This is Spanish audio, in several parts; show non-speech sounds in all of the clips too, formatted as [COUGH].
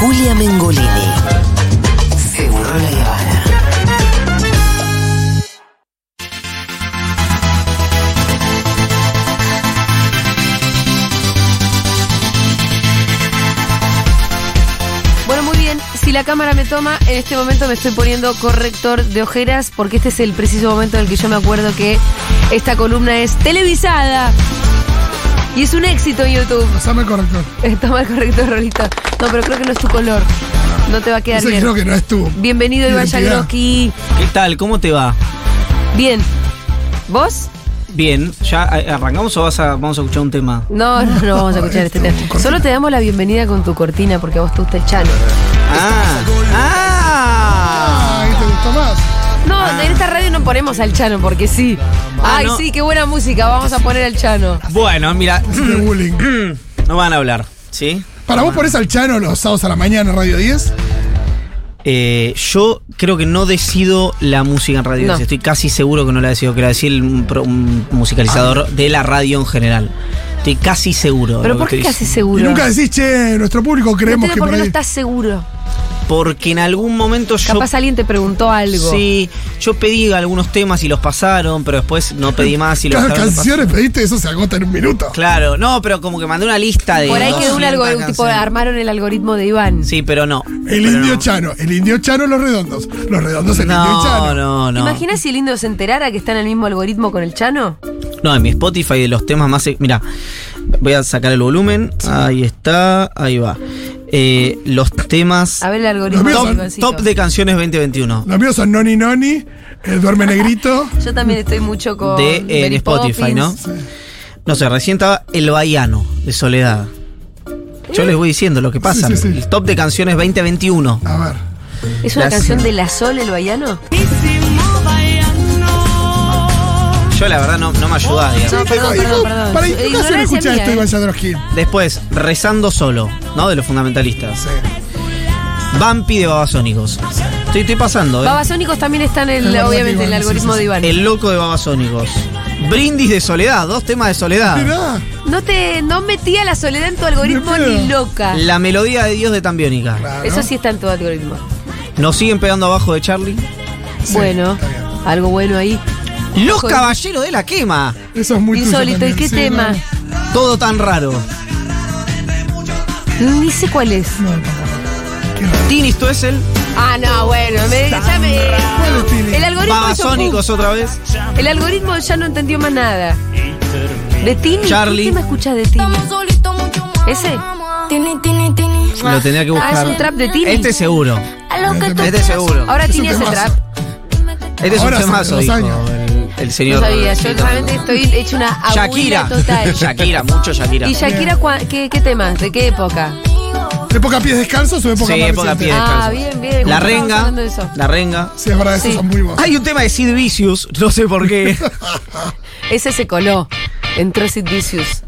Julia Mengolini. Seguro la Habana. Bueno, muy bien. Si la cámara me toma, en este momento me estoy poniendo corrector de ojeras porque este es el preciso momento en el que yo me acuerdo que esta columna es televisada. Y es un éxito en YouTube. Pasame el corrector. Toma el corrector, Rolito. No, pero creo que no es tu color. No te va a quedar Ese bien. creo que no es tú. Bienvenido, Iván Identidad. Yagroski. ¿Qué tal? ¿Cómo te va? Bien. ¿Vos? Bien, ¿ya a- arrancamos o vas a, vamos a escuchar un tema? No, no, no vamos a escuchar este tema. Solo te damos la bienvenida con tu cortina porque a vos te gusta el chano. Ah, ah. Ay, ¿te gustó más? No, en esta radio no ponemos al chano porque sí. Ah, Ay, no. sí, qué buena música. Vamos a poner al chano. Bueno, mira, [CLEARS THROAT] no van a hablar, ¿sí? ¿Para vos pones al Chano los sábados a la mañana en Radio 10? Eh, yo creo que no decido la música en radio. No. Estoy casi seguro que no la decido, que la decide un, musicalizador de la radio en general. Estoy casi seguro. Pero ¿por qué casi seguro? Y nunca decís, che, nuestro público creemos que por qué no estás seguro. Porque en algún momento yo. Capaz alguien te preguntó algo. Sí, yo pedí algunos temas y los pasaron, pero después no pedí [LAUGHS] más y los Cada canciones pediste, eso se agota en un minuto. Claro, no, pero como que mandé una lista de. Por ahí quedó un 200 algoritmo, tipo, armaron el algoritmo de Iván. Sí, pero no. El Pero indio no. Chano, el indio Chano, los redondos. Los redondos, el indio No, Chano. no, ¿Te no. imaginas si el indio se enterara que está en el mismo algoritmo con el chano? No, en mi Spotify de los temas más. Mira, voy a sacar el volumen. Ahí está, ahí va. Eh, los temas. A ver el algoritmo. Top de canciones 2021. Los míos son Noni Noni, el Duerme Negrito. Yo también estoy mucho con. De eh, en Spotify, ¿no? Poppins. No sé, recién estaba El Baiano de Soledad. Yo les voy diciendo lo que pasa. Sí, sí, sí. El top de canciones 2021. A ver. ¿Es una Las- canción [LAUGHS] de La Sol, el baiano? Yo la verdad no, no me ayudás, digamos. No, perdón, ¿Y perdón, perdón. ¿Para qué escuchás mía, esto, eh. Iván Jadrowski? Después, Rezando Solo, ¿no? De los fundamentalistas. Sí. Vampi de Babasónicos. Estoy, estoy pasando, ¿eh? Babasónicos también están en el, obviamente, en el algoritmo sí, de. Iván. El loco de Babasónicos. Brindis de Soledad, dos temas de Soledad. Mirá. No te no metía la soledad en tu algoritmo Ni loca. La melodía de Dios de Tambiónica. Claro. Eso sí está en tu algoritmo. Nos siguen pegando abajo de Charlie. Sí, bueno, está algo bueno ahí. Los caballeros de la quema. Eso es muy tuyo Insólito. ¿Y también, qué sí, tema? Todo tan raro. Ni sé cuál es. No, no, tampoco. Qué raro. Tini Stoessel. Ah, no, bueno, me, ya me- ¿Cuál es Tini? El algoritmo hizo Babasónicos pum. otra vez. El algoritmo ya no entendió más nada. ¿De Tini? Charlie. ¿Qué me escuchas de Tini? ¿Ese? Lo tenía que Ah, buscar. es un trap de Tini. Este seguro. Este Este seguro. Ahora Es un Tini hace temazo. trap. Este es un Ahora hace temazo, dos dijo años. el, el No señor. sabía, yo realmente estoy hecho una abuela Shakira. total. [LAUGHS] Shakira, mucho Shakira. ¿Y Shakira cua- qué, qué temas? ¿De qué época? ¿Época pies descalzos o época Sí, más época reciente? pies Ah, descalzos. bien, bien. La estábamos renga. hablando de eso. La renga. Sí, es verdad, esos Sí. son muy buenos. Hay un tema de Sid Vicious, no sé por qué. [LAUGHS] Ese se coló. Entró Sid Vicious.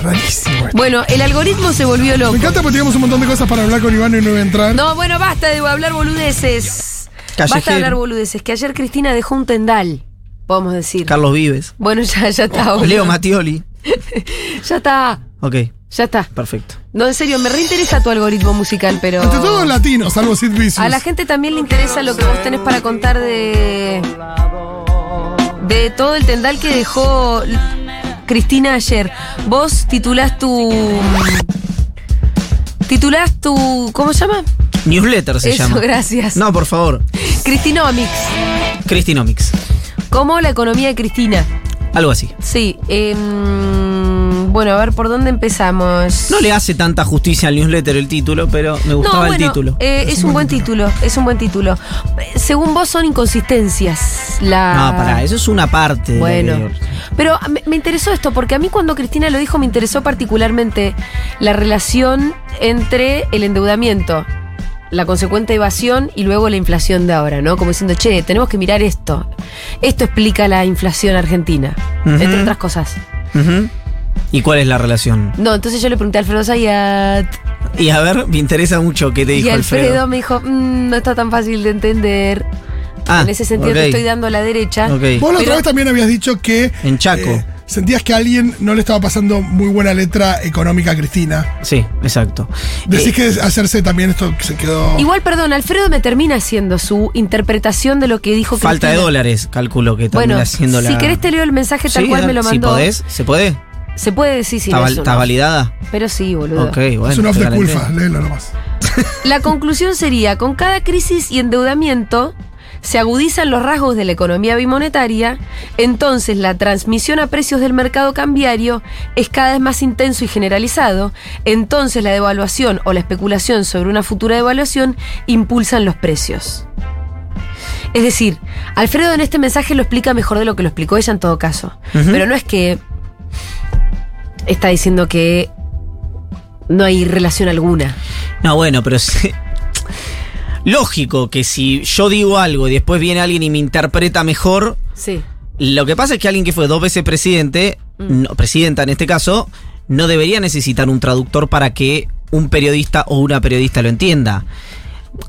Rarísimo. esto. Bueno, el algoritmo se volvió loco. Me encanta porque teníamos un montón de cosas para hablar con Iván y no iba a entrar. No, bueno, basta de hablar boludeces. Basta de Callejero. hablar boludeces. Que ayer Cristina dejó un tendal, podemos decir. Carlos Vives. Bueno, ya, ya está. boludo. Leo Mattioli. [LAUGHS] Ya está. Ok, Ya está. perfecto. No, en serio, me reinteresa tu algoritmo musical, pero. Entre todos latinos, salvo Sid Vicious. A la gente también le interesa lo que vos tenés para contar de. de todo el tendal que dejó Cristina ayer. Vos titulás tu. Titulás tu. ¿Cómo se llama? Newsletter se Eso, llama. gracias. No, por favor. Cristinomics. Cristinomics. ¿Cómo la economía de Cristina? Algo así. Sí. em, bueno, a ver, ¿por dónde empezamos? No le hace tanta justicia al newsletter el título, pero me gustaba el título. eh, es, un buen título. es un buen título. Según vos son inconsistencias. La... No, pará, eso es una parte. Bueno, pero me, me interesó esto porque a mí cuando Cristina lo dijo me interesó particularmente la relación entre el endeudamiento, la consecuente evasión y luego la inflación de ahora, ¿no? Como diciendo, che, tenemos que mirar esto. Esto explica la inflación argentina, entre otras cosas. ¿Y cuál es la relación? No, entonces yo le pregunté a Alfredo Zayat Y a ver, me interesa mucho qué te dijo y Alfredo, Alfredo. me dijo, "Mm, no está tan fácil de entender. Ah, en ese sentido te estoy dando a la derecha. Vos la otra vez también habías dicho que En Chaco. eh, sentías que alguien no le estaba pasando muy buena letra económica a Cristina. Sí, exacto. Decís Eh, que hacerse también esto se quedó. Igual, perdón, Alfredo me termina haciendo su interpretación de lo que dijo falta de Cristina. dólares, calculo que también Bueno, haciendo la. si querés te leo el mensaje tal Sí, cual me lo mandó. Si podés, ¿se puede? Se puede decir si ¿Está, no está validada? Pero sí, boludo. Ok, bueno. es un off de culpa, léelo nomás. La conclusión sería, con cada crisis y endeudamiento se agudizan los rasgos de la economía bimonetaria, entonces la transmisión a precios del mercado cambiario es cada vez más intenso y generalizado, entonces la devaluación o la especulación sobre una futura devaluación impulsan los precios. Es decir, Alfredo en este mensaje lo explica mejor de lo que lo explicó ella en todo caso. Pero no es que está diciendo que no hay relación alguna. No, bueno, pero sí- Lógico que si yo digo algo y después viene alguien y me interpreta mejor, Sí. lo que pasa es que alguien que fue dos veces presidente, Mm. no, presidenta en este caso, no debería necesitar un traductor para que un periodista o una periodista lo entienda.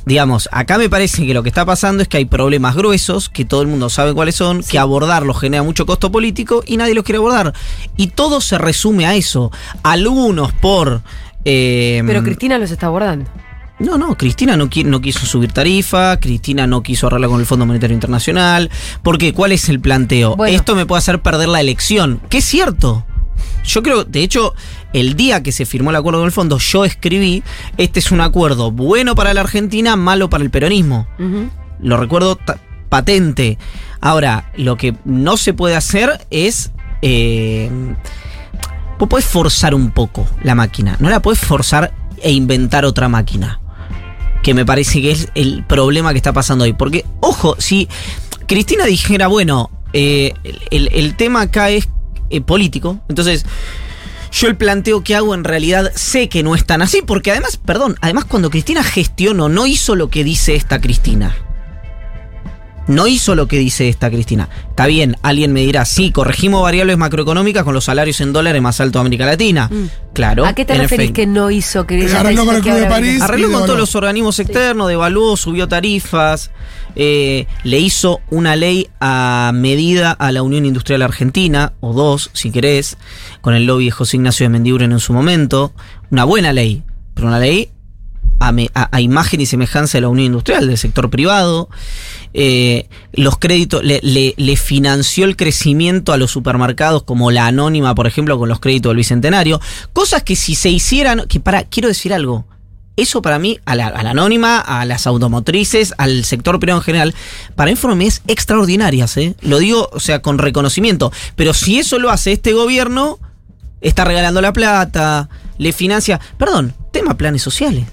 Digamos, acá me parece que lo que está pasando es que hay problemas gruesos, que todo el mundo sabe cuáles son, que abordarlos genera mucho costo político y nadie los quiere abordar. Y todo se resume a eso. Algunos por... eh, Pero Cristina los está abordando. No, no, Cristina no, no quiso subir tarifa, Cristina no quiso arreglar con el Fondo Monetario Internacional. ¿Por qué? ¿Cuál es el planteo? Bueno. Esto me puede hacer perder la elección, que es cierto. Yo creo, de hecho, el día que se firmó el acuerdo con el fondo, yo escribí, este es un acuerdo bueno para la Argentina, malo para el peronismo. Lo recuerdo patente. Ahora, lo que no se puede hacer es... Eh, vos podés forzar un poco la máquina, no la podés forzar e inventar otra máquina. Que me parece que es el problema que está pasando hoy. Porque, ojo, si Cristina dijera, bueno, eh, el, el tema acá es eh, político, entonces yo el planteo que hago en realidad sé que no es tan así, porque además, perdón, además cuando Cristina gestionó, no hizo lo que dice esta Cristina. No hizo lo que dice esta Cristina. Está bien, alguien me dirá, sí, corregimos variables macroeconómicas con los salarios en dólares más altos de América Latina. Mm. Claro. ¿A qué te en referís que no hizo? Que Arregló con el Club de París. Arregló con todos los organismos externos, devaluó, subió tarifas, eh, le hizo una ley a medida a la Unión Industrial Argentina, o dos, si querés, con el lobby de José Ignacio de Mendiguren en su momento. Una buena ley, pero una ley a, imagen y semejanza de la Unión Industrial, del sector privado. Eh, los créditos, le, financió el crecimiento a los supermercados como la anónima, por ejemplo, con los créditos del Bicentenario. Cosas que si se hicieran, que para, quiero decir algo. Eso para mí, a la, anónima, a las automotrices, al sector privado en general, para mí medidas extraordinarias, ¿eh? Lo digo, o sea, con reconocimiento. Pero si eso lo hace este gobierno, está regalando la plata, le financia. Perdón, tema planes sociales.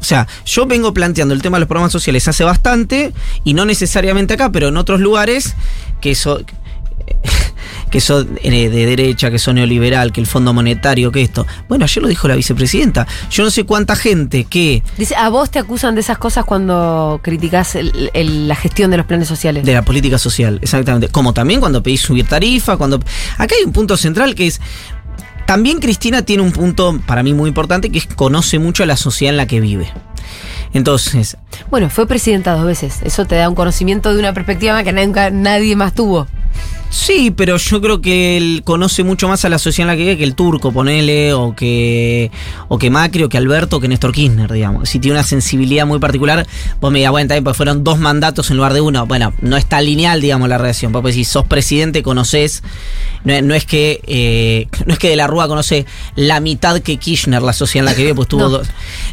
O sea, yo vengo planteando el tema de los programas sociales hace bastante, y no necesariamente acá, pero en otros lugares, que eso. [LAUGHS] que son eh, de derecha, que son neoliberal, que el Fondo Monetario, que esto. Bueno, ayer lo dijo la vicepresidenta. Yo no sé cuánta gente que Dice, a vos te acusan de esas cosas cuando criticás el- el- la gestión de los planes sociales. De la política social, exactamente. Como también cuando pedís subir tarifa, cuando... Acá hay un punto central que es... También Cristina tiene un punto para mí muy importante que es conoce mucho a la sociedad en la que vive. Entonces, Bueno, fue presidenta dos veces. Eso te da un conocimiento de una perspectiva que nunca nadie más tuvo. Sí, pero yo creo que él conoce mucho más a la sociedad en la que vive que el turco, ponele, o que, o que Macri, o que Alberto, o que Néstor Kirchner, digamos. Si tiene una sensibilidad muy particular, vos me dirás, bueno, también pues fueron dos mandatos en lugar de uno. Bueno, no está lineal, digamos, la relación. Porque si sos presidente, conoces, no, es- no es que eh, [LAUGHS] no es que de la Rúa conoce la mitad que Kirchner, la sociedad en la que vive, pues tuvo No. dos.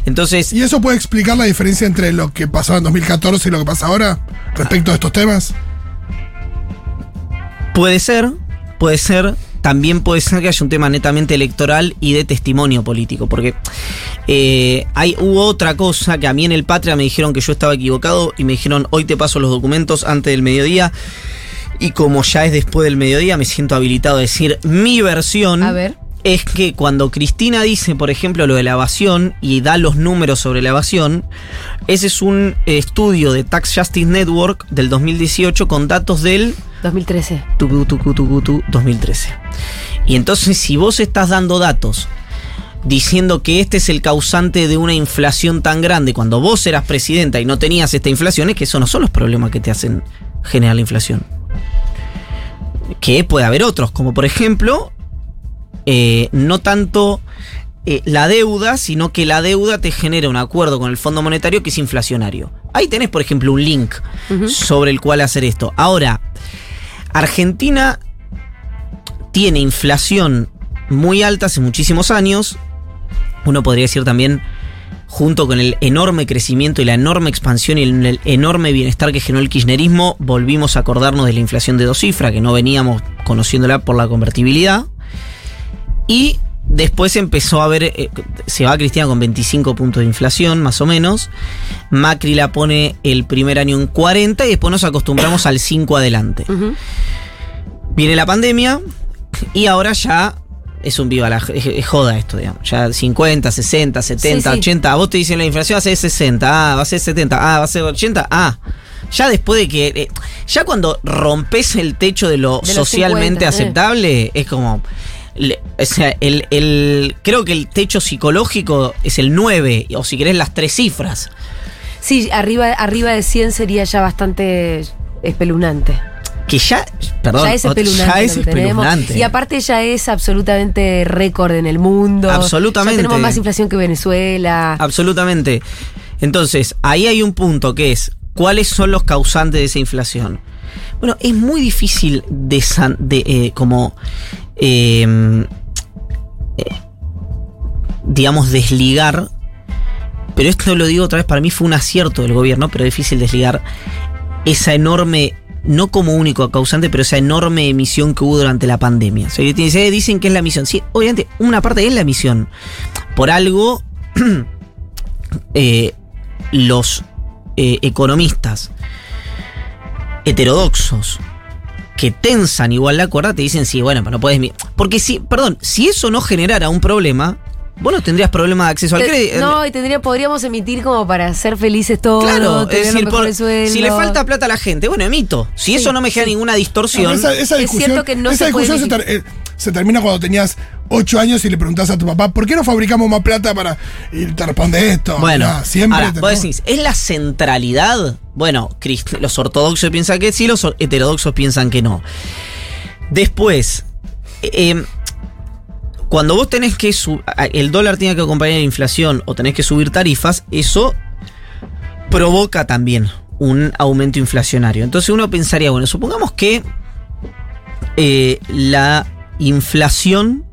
Entonces, ¿Y eso puede explicar la diferencia entre lo que pasaba en 2014 y lo que pasa ahora respecto a estos temas? Puede ser, puede ser. También puede ser que haya un tema netamente electoral y de testimonio político. Porque eh, hay, hubo otra cosa que a mí en el Patria me dijeron que yo estaba equivocado y me dijeron hoy te paso los documentos antes del mediodía. Y como ya es después del mediodía, me siento habilitado a decir mi versión. A ver. Es que cuando Cristina dice, por ejemplo, lo de la evasión y da los números sobre la evasión, ese es un estudio de Tax Justice Network del 2018 con datos del 2013. tucu, tucu, tucu, tu, 2013. Y entonces, si vos estás dando datos diciendo que este es el causante de una inflación tan grande cuando vos eras presidenta y no tenías esta inflación, es que esos no son los problemas que te hacen generar la inflación. que puede haber otros, como por ejemplo, eh, no tanto eh, la deuda, sino que la deuda te genera un acuerdo con el Fondo Monetario que es inflacionario. Ahí tenés, por ejemplo, un link sobre el cual hacer esto. Ahora, Argentina tiene inflación muy alta hace muchísimos años. Uno podría decir también, junto con el enorme crecimiento y la enorme expansión y el enorme bienestar que generó el kirchnerismo, volvimos a acordarnos de la inflación de dos cifras, que no veníamos conociéndola por la convertibilidad. Y después empezó a ver, eh, se va Cristina con 25 puntos de inflación, más o menos. Macri la pone el primer año en 40 y después nos acostumbramos al 5 adelante. Viene la pandemia y ahora ya es un viva la es, joda esto, digamos. Ya 50, 60, 70, 80. Vos te dicen la inflación va a ser 60, ah, va a ser 70, ah, va a ser 80, ah. Ya después de que. Eh, ya cuando rompes el techo de lo socialmente aceptable, es como. O sea, el, el, creo que el techo psicológico es el 9, o si querés las tres cifras. Sí, arriba, arriba de 100 sería ya bastante espeluznante que ya, perdón, ya es espeluznante. Y aparte ya es absolutamente récord en el mundo. Absolutamente. tenemos más inflación que Venezuela. Absolutamente. Entonces, ahí hay un punto que es, ¿cuáles son los causantes de esa inflación? Bueno, es muy difícil de, de eh, como, eh, digamos, desligar, pero esto lo digo otra vez, para mí fue un acierto del gobierno, pero difícil desligar esa enorme no como único causante, pero esa enorme emisión que hubo durante la pandemia. Eh, dicen que es la emisión. Sí, obviamente, una parte es la emisión. Por algo, [CLEARS THROAT] eh, los eh, economistas heterodoxos que tensan igual la cuerda te dicen, sí, bueno, pero no puedes... Porque si, perdón, si eso no generara un problema, Vos no tendrías problema de acceso al crédito. No, y tendría, podríamos emitir como para ser felices todos. Claro, es decir, si le falta plata a la gente, bueno, emito. Si eso no me genera ninguna distorsión. esa, discusión, es cierto que no esa se, discusión eh, se, termina cuando tenías ocho años y le preguntás a tu papá, ¿por qué no fabricamos más plata para. Y te responde esto. Bueno, siempre. Ahora, vos decís, ¿es la centralidad? Bueno, los ortodoxos piensan que sí, los heterodoxos piensan que no. Después. Eh, cuando vos tenés que el dólar tiene que acompañar la inflación o tenés que subir tarifas, eso provoca también un aumento inflacionario. Entonces uno pensaría, bueno, supongamos que eh, la inflación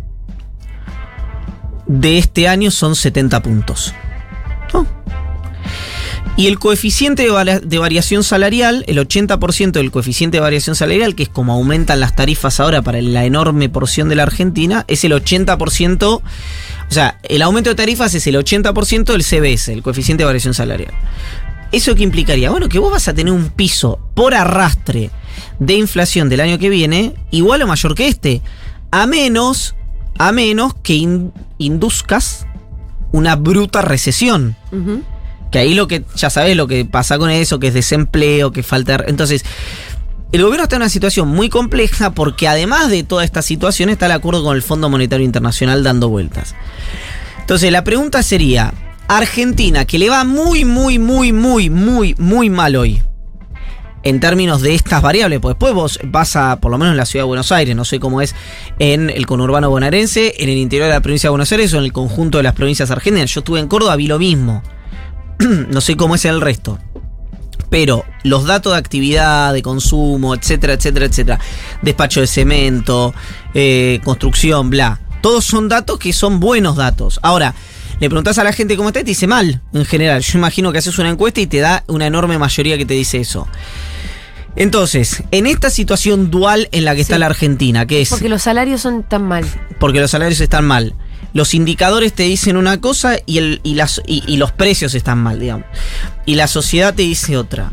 de este año son 70 puntos. Y el coeficiente de, variación salarial, el 80% del coeficiente de variación salarial, que es como aumentan las tarifas ahora para la enorme porción de la Argentina, es el 80%, o sea, el aumento de tarifas es el 80% del CBS, el coeficiente de variación salarial. ¿Eso qué implicaría? Bueno, que vos vas a tener un piso por arrastre de inflación del año que viene igual o mayor que este, a menos, a menos que induzcas una bruta recesión. Que ahí lo que, ya sabes lo que pasa con eso, que es desempleo, que falta... Entonces, el gobierno está en una situación muy compleja porque además de toda esta situación está el acuerdo con el Fondo Monetario Internacional dando vueltas. Entonces, la pregunta sería, Argentina, que le va muy, muy, muy, muy, muy, muy mal hoy, en términos de estas variables, pues después vos vas a, por lo menos en la ciudad de Buenos Aires, no sé cómo es en el conurbano bonaerense, en el interior de la provincia de Buenos Aires o en el conjunto de las provincias argentinas. Yo estuve en Córdoba, vi lo mismo. [CLEARS THROAT] no sé cómo es el resto. Pero los datos de actividad, de consumo, etcétera, etcétera, etcétera, despacho de cemento, eh, construcción, bla, todos son datos que son buenos datos. Ahora, le preguntás a la gente cómo está y te dice mal, en general. Yo imagino que haces una encuesta y te da una enorme mayoría que te dice eso. Entonces, en esta situación dual en la que está la Argentina, que es... Porque los salarios son tan mal. Porque los salarios están mal los indicadores te dicen una cosa y, el, y, las, y, los precios están mal, digamos. Y la sociedad te dice otra.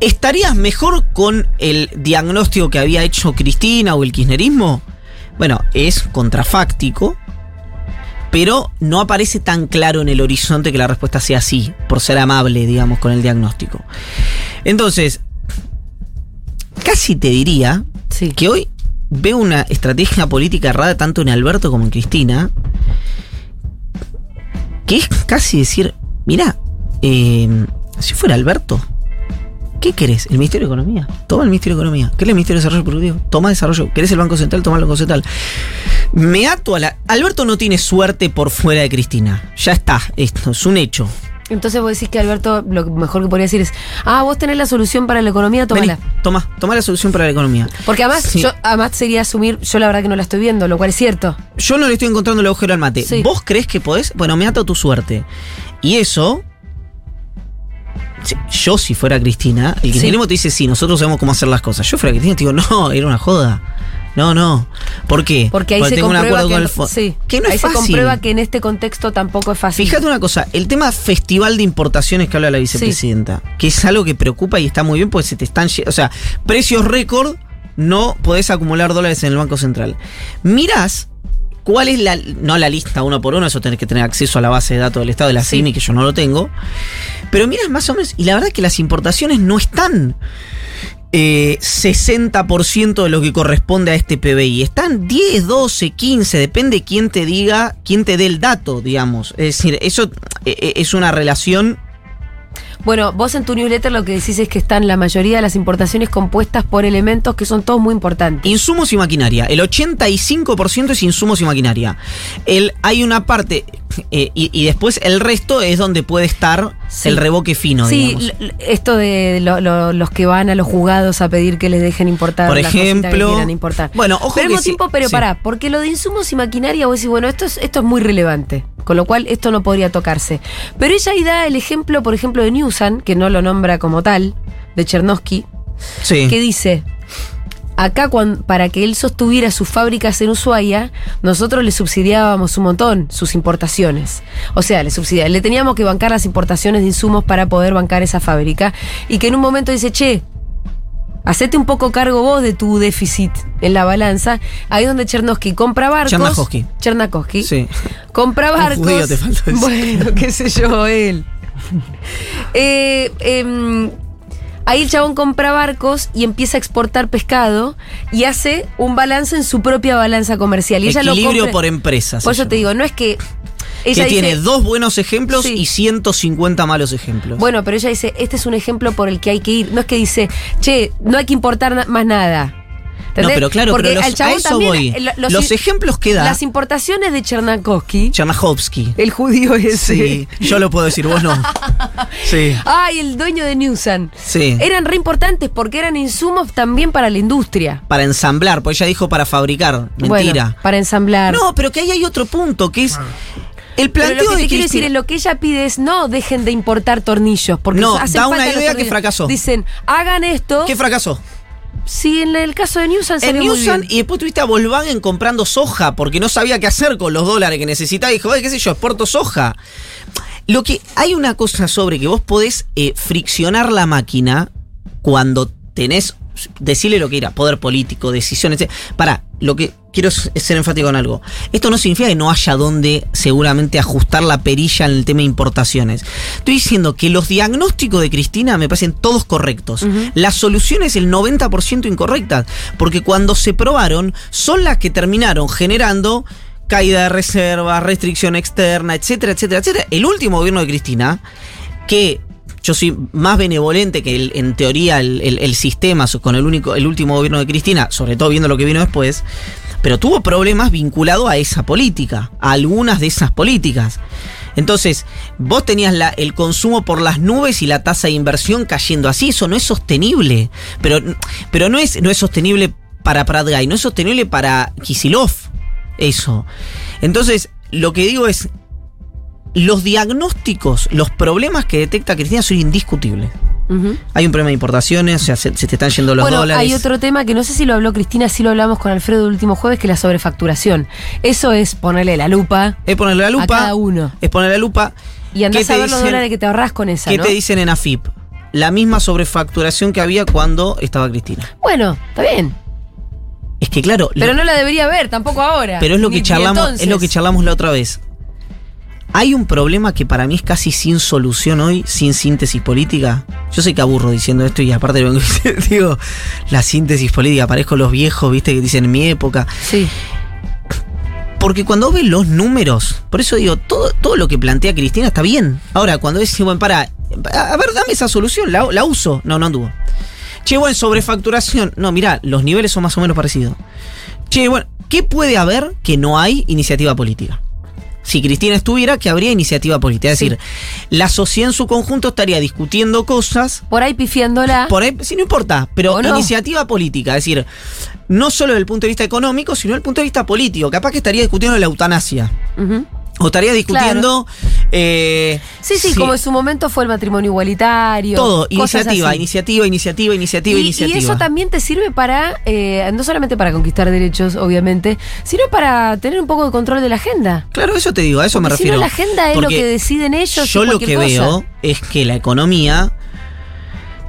¿Estarías mejor con el diagnóstico que había hecho Cristina o el kirchnerismo? Bueno, es contrafáctico, pero no aparece tan claro en el horizonte que la respuesta sea así, por ser amable, digamos, con el diagnóstico. Entonces, casi te diría que hoy veo una estrategia política errada tanto en Alberto como en Cristina, que es casi decir, mira, eh, si fuera Alberto, ¿Qué querés? ¿El Ministerio de Economía? Toma el Ministerio de Economía. ¿Querés el Ministerio de Desarrollo Productivo? Toma Desarrollo. ¿Querés el Banco Central? Toma el Banco Central. Me ato a la. Alberto no tiene suerte por fuera de Cristina. Ya está. Esto es un hecho. Entonces vos decís que Alberto lo mejor que podría decir es, ah, vos tenés la solución para la economía, tómala. Vení, toma, toma la solución para la economía. Porque además, Sí. yo además sería asumir, yo la verdad que no la estoy viendo, lo cual es cierto. Yo no le estoy encontrando el agujero al mate. Sí. ¿Vos crees que podés? Bueno, me ato tu suerte. Y eso. Yo, si fuera Cristina, el kirchnerismo te dice, sí, nosotros sabemos cómo hacer las cosas. Yo fuera Cristina te digo, no, era una joda. No, no. ¿Por qué? Porque ahí se tengo un comprueba acuerdo que, con el sí, que no ahí es se fácil. comprueba que en este contexto tampoco es fácil. Fíjate una cosa, el tema festival de importaciones que habla la vicepresidenta, que es algo que preocupa y está muy bien porque se te están, o sea, precios récord, no podés acumular dólares en el Banco Central. Mirás cuál es la, no la lista uno por uno, eso tenés que tener acceso a la base de datos del Estado de la Sí. CIMI, que yo no lo tengo, pero miras más o menos, y la verdad es que las importaciones no están eh, 60% de lo que corresponde a este PBI. Están 10, 12, 15, depende quién te diga, quién te dé el dato, digamos. Es decir, eso eh, eh, es una relación Bueno, vos en tu newsletter lo que decís es que están la mayoría de las importaciones compuestas por elementos que son todos muy importantes. Insumos y maquinaria. El 85% es insumos y maquinaria. El, hay una parte, eh, y, y después el resto es donde puede estar Sí. el reboque fino, Sí, digamos. esto de lo- lo- los que van a los juzgados a pedir que les dejen importar Por que ejemplo, importar. bueno, ojo pero al que mismo sí, tiempo, pero sí. pará, porque lo de insumos y maquinaria, vos decís, bueno, esto es, esto es muy relevante, con lo cual esto no podría tocarse. Pero ella ahí da el ejemplo, por ejemplo, de Newsan, que no lo nombra como tal, de Chernovsky, Sí. que dice, acá para que él sostuviera sus fábricas en Ushuaia, nosotros le subsidiábamos un montón sus importaciones. O sea, le subsidia- le teníamos que bancar las importaciones de insumos para poder bancar esa fábrica. Y que en un momento dice, che, hacete un poco cargo vos de tu déficit en la balanza. Ahí es donde Chernovsky compra barcos. Chernakowski. Chernakowski. Sí. Compra Un barcos. judío te faltó decir. [LAUGHS] Bueno, qué sé yo, él. [LAUGHS] Eh, em, ahí el chabón compra barcos y empieza a exportar pescado y hace un balance en su propia balanza comercial. Y ella lo Equilibrio compra- por empresas. Por eso te llama. digo, no es que. que Ella tiene dos buenos ejemplos Sí. y 150 malos ejemplos. Bueno, pero ella dice, este es un ejemplo por el que hay que ir. No es que dice, che, no hay que importar na- más nada. No, pero claro, Porque pero los- a eso también, voy. eh, lo- Los, ejemplos que da Las importaciones de Chernakowski, Chernahovsky. el judío ese. Sí, yo lo puedo decir, vos no. [LAUGHS] Sí, Ay, el dueño de Newsan. sí. Eran re importantes porque eran insumos también para la industria. Para ensamblar, porque ella dijo para fabricar. Mentira. Bueno, para ensamblar. no, pero que ahí hay otro punto, que es el Pero planteo lo que de te quiero decir Cristina- es lo que ella pide es no dejen de importar tornillos. Porque No, hacen da una falta los idea que fracasó. Dicen, hagan esto. ¿Qué fracasó? Sí, en el caso de Newsan En Newsan y después tuviste a Volkswagen comprando soja porque no sabía qué hacer con los dólares que necesitaba. Y dijo, "Ay, qué sé yo, exporto soja. Lo que hay una cosa sobre que vos podés eh, friccionar la máquina cuando tenés, decirle lo que era, poder político, decisiones. Para, lo que quiero es ser enfático en algo. Esto no significa que no haya donde seguramente ajustar la perilla en el tema de importaciones. Estoy diciendo que los diagnósticos de Cristina me parecen todos correctos. Las soluciones el 90% incorrectas, porque cuando se probaron son las que terminaron generando caída de reservas, restricción externa, etcétera, etcétera, etcétera. El último gobierno de Cristina, que yo soy más benevolente que el- en teoría el, el- sistema con el único, el último gobierno de Cristina, sobre todo viendo lo que vino después, pero tuvo problemas vinculados a esa política, a algunas de esas políticas. Entonces, vos tenías la- el consumo por las nubes y la tasa de inversión cayendo así, eso no es sostenible. Pero, pero no, es, no es sostenible para Prat Guy, no es sostenible para Kisilov. Eso. Entonces, lo que digo es, los diagnósticos, los problemas que detecta Cristina son indiscutibles. Hay un problema de importaciones, o sea, se, se te están yendo los bueno, dólares. hay otro tema que no sé si lo habló Cristina, sí lo hablamos con Alfredo el último jueves, que es la sobrefacturación. Eso es ponerle la lupa Es ponerle la lupa. a cada uno. Es ponerle la lupa. Y andás ¿Qué a ver los dólares que te ahorrás con esa, ¿Qué ¿no? te dicen en AFIP? La misma sobrefacturación que había cuando estaba Cristina. Bueno, está bien. Es que claro, Pero no la debería haber, tampoco ahora. pero es lo que ni charlamos, es lo que charlamos la otra vez. Hay un problema que para mí es casi sin solución hoy, sin síntesis política. Yo sé que aburro diciendo esto y aparte vengo [LAUGHS] digo la síntesis política, parezco los viejos, viste, que dicen en mi época. Sí. Porque cuando ves los números, por eso digo, todo, todo lo que plantea Cristina está bien. Ahora, cuando es, bueno, para, a ver, dame esa solución, la, la uso. No, no anduvo. Che, bueno, sobrefacturación. No, mira, los niveles son más o menos parecidos. Che, bueno, ¿qué puede haber que no hay iniciativa política? Si Cristina estuviera, que habría iniciativa política. Es Sí. decir, la sociedad en su conjunto estaría discutiendo cosas Por ahí pifiándola. por ahí, sí, no importa, pero iniciativa política, es decir, no solo desde el punto de vista económico, sino desde el punto de vista político. Capaz que estaría discutiendo la eutanasia. O estaría discutiendo. eh, Sí, sí, como en su momento fue el matrimonio igualitario. Todo, iniciativa, iniciativa, iniciativa, iniciativa, Y, y iniciativa. eso también te sirve para, eh, no solamente para conquistar derechos, obviamente, sino para tener un poco de control de la agenda. Claro, eso te digo, a eso me Porque si no, refiero. la agenda es lo que deciden ellos. Yo y lo que cosa. veo es que la economía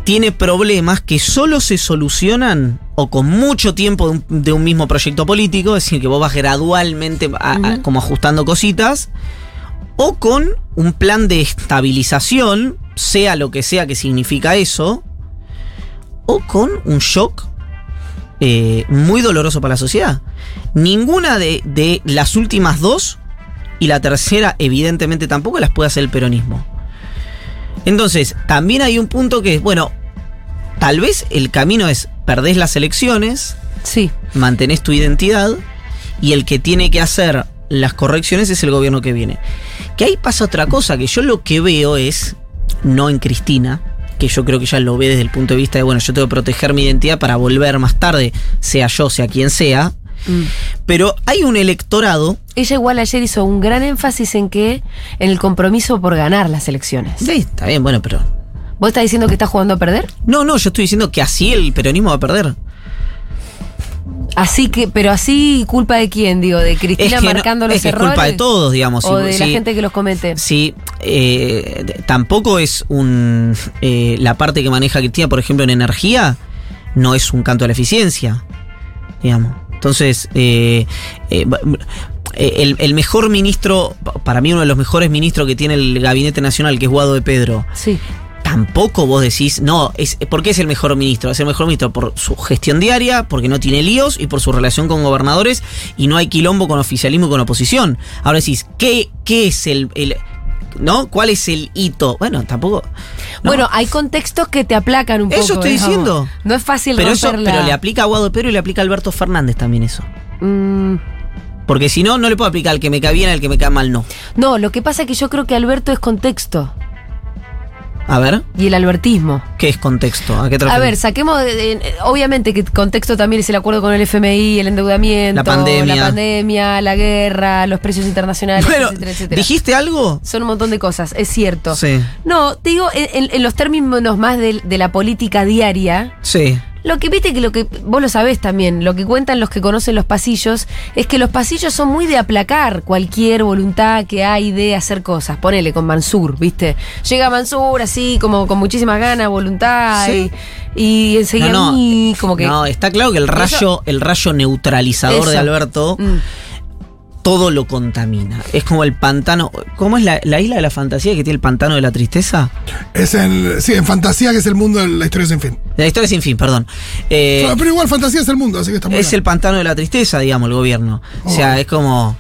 tiene problemas que solo se solucionan o con mucho tiempo de un, de un mismo proyecto político, es decir, que vos vas gradualmente a- a- Ujú. como ajustando cositas, o con un plan de estabilización, sea lo que sea que significa eso, o con un shock eh, muy doloroso para la sociedad. Ninguna de, de las últimas dos, y la tercera evidentemente tampoco, las puede hacer el peronismo. Entonces, también hay un punto que es, bueno, tal vez el camino es perdés las elecciones, Sí. mantenés tu identidad, y el que tiene que hacer las correcciones es el gobierno que viene. Que ahí pasa otra cosa, que yo lo que veo es, no en Cristina, que yo creo que ya lo ve desde el punto de vista de, bueno, yo tengo que proteger mi identidad para volver más tarde, sea yo, sea quien sea, Mm. pero hay un electorado Ella igual ayer hizo un gran énfasis en que, en el compromiso por ganar las elecciones. Sí, está bien, bueno, pero. ¿Vos estás diciendo que estás jugando a perder? No, no, yo estoy diciendo que así el peronismo va a perder. Así que, pero así culpa de quién, digo, de Cristina que no- marcando los es que es errores. culpa de todos, digamos. O de la gente que los comete. Sí, eh, tampoco es un. eh, la parte que maneja Cristina, por ejemplo, en energía, no es un canto a la eficiencia. Digamos. Entonces, eh, eh, el, el mejor ministro, para mí uno de los mejores ministros que tiene el Gabinete Nacional, que es Guado de Pedro, Sí. tampoco vos decís, no, es, ¿por qué es el mejor ministro? Es el mejor ministro por su gestión diaria, porque no tiene líos y por su relación con gobernadores y no hay quilombo con oficialismo y con oposición. Ahora decís, ¿qué, qué es el, el- ¿No? ¿Cuál es el hito? Bueno, tampoco. no. Bueno, hay contextos que te aplacan un poco. Eso estoy digamos. diciendo. No es fácil pero eso, pero le aplica a Guado de Pedro y le aplica a Alberto Fernández también eso. Mm, Porque si no, no le puedo aplicar al que me cae bien, al que me cae mal, no. no, lo que pasa es que yo creo que Alberto es contexto. A ver, Y el albertismo. ¿qué es contexto? ¿A qué te A ver, saquemos, de- de- obviamente que contexto también es el acuerdo con el FMI, el endeudamiento, La pandemia. la, pandemia, la guerra, los precios internacionales, etcétera, etcétera. ¿dijiste algo? Son un montón de cosas, es cierto. Sí. No, te digo, en los términos más de, de la política diaria, Sí. Lo que viste que lo que vos lo sabés también, lo que cuentan los que conocen los pasillos, es que los pasillos son muy de aplacar cualquier voluntad que hay de hacer cosas. Ponele con Mansur, ¿viste? Llega Mansur así, como con muchísimas ganas, voluntad, Sí. y, y enseguida No, no, como que. No, está claro que el rayo, el rayo neutralizador de. Alberto Mm. Todo lo contamina. Es como el pantano. ¿Cómo es la, la isla de la fantasía que tiene el pantano de la tristeza? Es el, sí, en fantasía que es el mundo de la historia sin fin. La historia sin fin, perdón. Eh, Pero igual fantasía es el mundo, así que está muy es bien. el pantano de la tristeza, digamos, el gobierno. O sea, Oh. es como.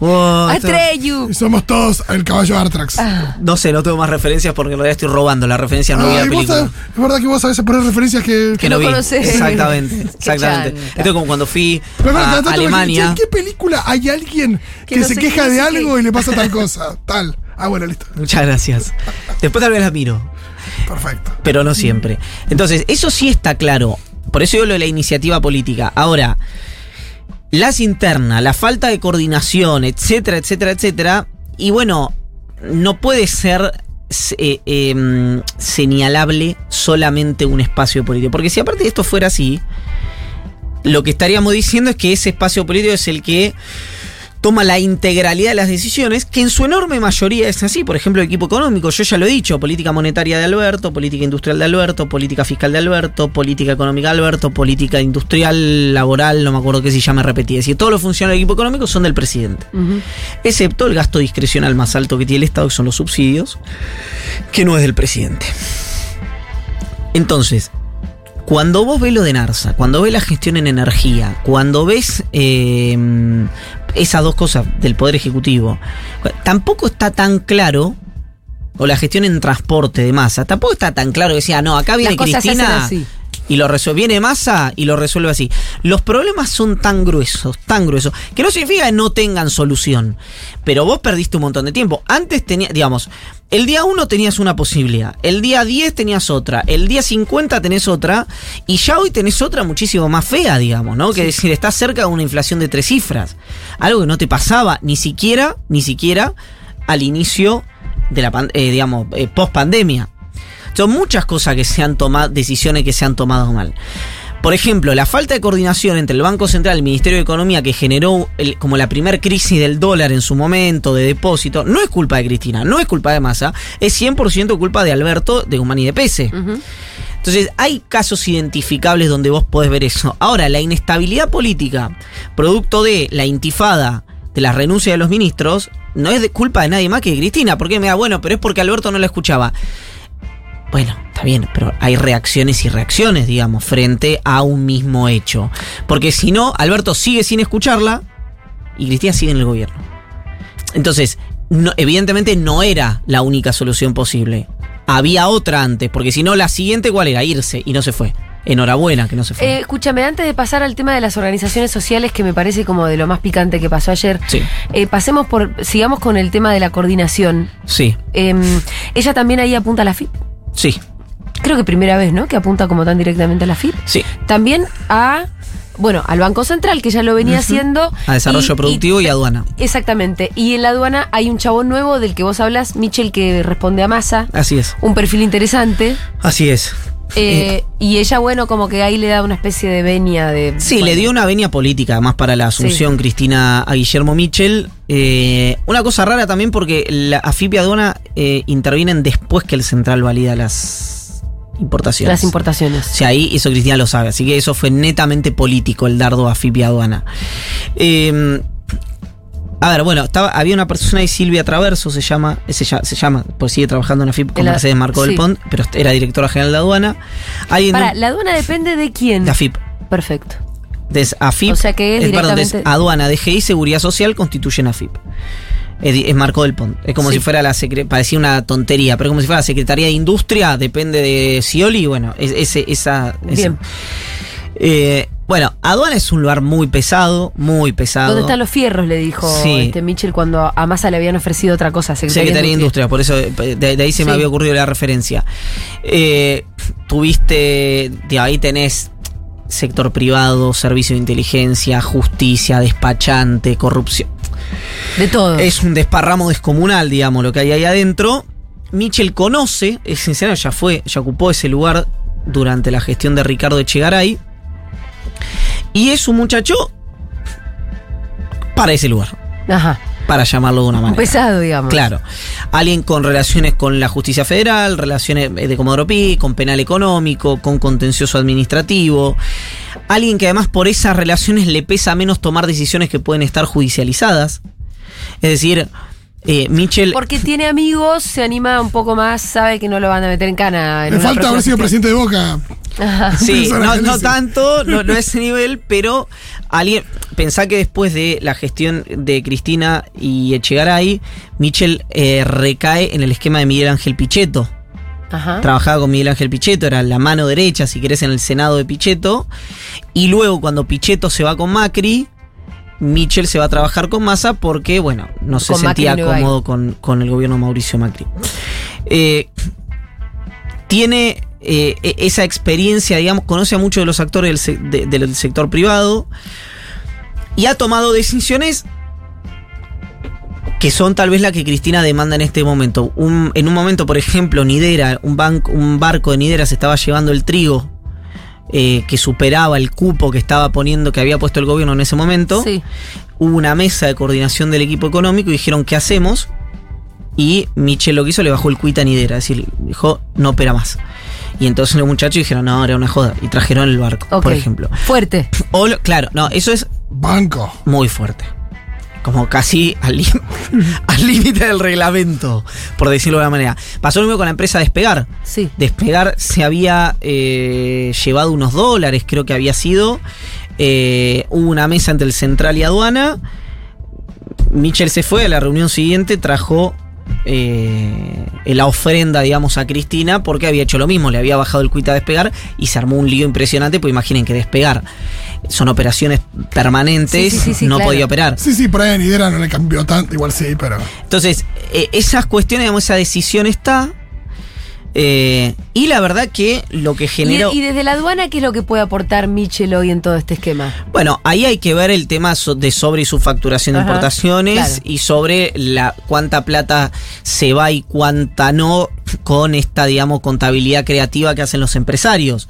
Oh, esto- Atreyu. Y somos todos el caballo Artrax. Ah. no sé, no tengo más referencias porque en realidad estoy robando la referencia no vi la película. sabés- es verdad que vos a veces poner referencias que. Que no, no vi. conocés. Exactamente, [LAUGHS] exactamente. Esto es como cuando fui Pero, a Alemania. "Che, ¿En qué película hay alguien Que que, no se sé queja de algo qué"? y le pasa tal [LAUGHS] cosa? Tal. Ah, bueno, listo. Muchas gracias. Después tal vez las miro. Perfecto. pero no siempre. Entonces, eso sí está claro. Por eso digo lo de la iniciativa política. Ahora, las internas, la falta de coordinación, etcétera, etcétera, etcétera. Y bueno, no puede ser eh, eh, señalable solamente un espacio político. Porque si aparte de esto fuera así, lo que estaríamos diciendo es que ese espacio político es el que toma la integralidad de las decisiones, que en su enorme mayoría es así. Por ejemplo, el equipo económico, yo ya lo he dicho, política monetaria de Alberto, política industrial de Alberto, política fiscal de Alberto, política económica de Alberto, política industrial, laboral, no me acuerdo qué si ya me repetí. Es decir, todos los funcionarios del equipo económico son del presidente. Excepto el gasto discrecional más alto que tiene el Estado, que son los subsidios, que no es del presidente. Entonces, cuando vos ves lo de Narsa, cuando ves la gestión en energía, cuando ves eh, esas dos cosas del Poder Ejecutivo, tampoco está tan claro, o la gestión en transporte de masa, tampoco está tan claro que decía, no, acá viene Cristina. Y lo resuelve. Viene masa y lo resuelve así. Los problemas son tan gruesos, tan gruesos, que no significa que no tengan solución. Pero vos perdiste un montón de tiempo. Antes tenía, digamos, el día 1 tenías una posibilidad, el día 10 tenías otra, el día 50 tenés otra, y ya hoy tenés otra muchísimo más fea, digamos, ¿no? Que decir, estás cerca de una inflación de tres cifras. Algo que no te pasaba ni siquiera, ni siquiera al inicio de la, eh, digamos, eh, post pandemia. Son muchas cosas que se han tomado, decisiones que se han tomado mal. Por ejemplo, la falta de coordinación entre el Banco Central y el Ministerio de Economía que generó el- como la primer crisis del dólar en su momento de depósito, no es culpa de Cristina, no es culpa de Massa, es 100% culpa de Alberto, de Guzmán y de Pese. Entonces, hay casos identificables donde vos podés ver eso. Ahora, la inestabilidad política, producto de la intifada, de la renuncia de los ministros, no es de culpa de nadie más que de Cristina. ¿Por qué me da bueno? Pero es porque Alberto no la escuchaba. Bueno, está bien, pero hay reacciones y reacciones, digamos, frente a un mismo hecho. Porque si no, Alberto sigue sin escucharla y Cristina sigue en el gobierno. Entonces, no- evidentemente no era la única solución posible. Había otra antes, porque si no, la siguiente, ¿cuál era? Irse, y no se fue. Enhorabuena que no se fue. Eh, escúchame, antes de pasar al tema de las organizaciones sociales, que me parece como de lo más picante que pasó ayer, Sí. eh, pasemos por, sigamos con el tema de la coordinación. sí, Em, ella también ahí apunta a la FIP. Sí, Creo que primera vez, ¿no? Que apunta como tan directamente a la FIP. sí. También a, bueno, al Banco Central, que ya lo venía haciendo. A desarrollo y- productivo y, aduana. Exactamente. Y en la aduana hay un chabón nuevo del que vos hablas, Michel, que responde a Massa. Así es. Un perfil interesante. Así es. Eh, y ella, bueno, como que ahí le da una especie de venia de. Sí, bueno, le dio una venia política, además para la asunción Cristina a Guillermo Michel. Eh, una cosa rara también porque la AFIP y aduana eh, intervienen después que el central valida las importaciones. Las importaciones. O sea, ahí eso Cristina lo sabe. Así que eso fue netamente político el dardo a FIP y aduana. Eh, a ver, bueno, estaba, había una persona ahí, Silvia Traverso, se llama, se, lla- se llama, pues sigue trabajando en AFIP con En la- Mercedes Marco sí. del Pont, pero era directora general de aduana. Alguien Para, la aduana depende de quién. de AFIP. Perfecto. Entonces, AFIP. O sea que es eh, perdón, directamente- es aduana, DGI, Seguridad Social constituyen AFIP. Es, es Marco del Pont. Es como Sí. si fuera la secre- parecía una tontería, pero como si fuera la Secretaría de Industria, depende de Scioli, bueno, es, esa- Bien. Eh, bueno, aduana es un lugar muy pesado, muy pesado. ¿Dónde están los fierros? Le dijo Sí. este Michel cuando a Massa le habían ofrecido otra cosa. Secretaría, Secretaría de Industria, por eso de, de ahí se me había ocurrido la referencia. Eh, tuviste, de ahí tenés sector privado, servicio de inteligencia, justicia, despachante, corrupción. De todo. Es un desparramo descomunal, digamos, lo que hay ahí adentro. Michel conoce, es sincero, ya fue, ya ocupó ese lugar durante la gestión de Ricardo Echegaray. Y es un muchacho para ese lugar, Ajá. para llamarlo de una Un manera. pesado, digamos. Claro. Alguien con relaciones con la justicia federal, relaciones eh, de Comodoro Pi, con penal económico, con contencioso administrativo. Alguien que además por esas relaciones le pesa menos tomar decisiones que pueden estar judicializadas. Es decir, eh, Michel. Porque tiene amigos, se anima un poco más, sabe que no lo van a meter en cana. en Me falta haber sido presidente de Boca. Ajá. Sí, [LAUGHS] no, no tanto, no, no a ese nivel, pero alguien. Pensá que después de la gestión de Cristina y Echegaray, Michel eh, recae en el esquema de Miguel Ángel Pichetto. Ajá. trabajaba con Miguel Ángel Pichetto, era la mano derecha, si querés, en el Senado de Pichetto. Y luego, cuando Pichetto se va con Macri, Michel se va a trabajar con Massa porque, bueno, no se Con sentía cómodo con, con el gobierno Mauricio Macri. Eh, tiene eh, e- esa experiencia, digamos, conoce a muchos de los actores del, de- del sector privado y ha tomado decisiones que son tal vez la que Cristina demanda en este momento. Un- en un momento, por ejemplo, Nidera, un, banco, un barco de Nidera se estaba llevando el trigo eh, que superaba el cupo que estaba poniendo, que había puesto el gobierno en ese momento. Sí. Hubo una mesa de coordinación del equipo económico y dijeron, ¿qué hacemos? Y Michel lo que hizo, le bajó el cuita a Nidera, es decir, dijo, no opera más. Y entonces los muchachos dijeron, no, era una joda. Y trajeron el barco, por ejemplo. Fuerte. [LAUGHS] O lo- claro, no, eso es Banco. muy fuerte. Como casi [LAUGHS] al límite del reglamento, por decirlo de alguna manera. Pasó lo mismo con la empresa Despegar. Sí. Despegar se había eh, llevado unos dólares, creo que había sido. Eh, hubo una mesa entre el central y aduana. Michel se fue a la reunión siguiente, trajo eh, la ofrenda, digamos, a Cristina porque había hecho lo mismo, le había bajado el cuita a despegar y se armó un lío impresionante, pues imaginen que despegar son operaciones permanentes, Sí, sí, sí, sí, no claro. podía operar. Sí, sí, por ahí en Hidera no le cambió tanto, igual sí, pero. Entonces, eh, esas cuestiones, digamos, esa decisión está. Eh, y la verdad que lo que generó. y desde la aduana, ¿qué es lo que puede aportar Michel hoy en todo este esquema? Bueno, ahí hay que ver el tema de sobre y subfacturación de Ajá, importaciones claro. y sobre la cuánta plata se va y cuánta no con esta, digamos, contabilidad creativa que hacen los empresarios.